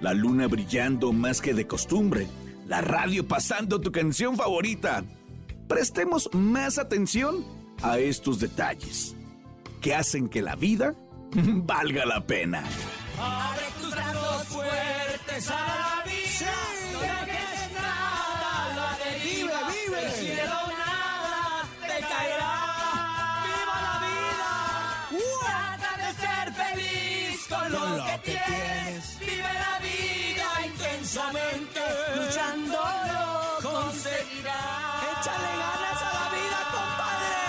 La luna brillando más que de costumbre. La radio pasando tu canción favorita. Prestemos más atención a estos detalles que hacen que la vida valga la pena. Abre tus brazos fuertes a la vida. No dejes nada la deriva. Vive, vive. Del cielo nada te caerá. ¡Viva la vida! Trata de ser feliz con, lo, que, tienes. Vive intensamente. Luchándolo conseguirás. Échale ganas a la vida, compadre.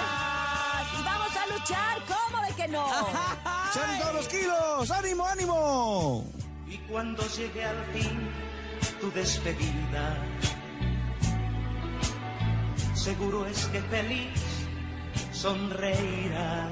Y vamos a luchar, ¿cómo de que no? ¡Echan todos los kilos! ¡Ánimo, ánimo! Y cuando llegue al fin tu despedida, seguro es que feliz sonreirás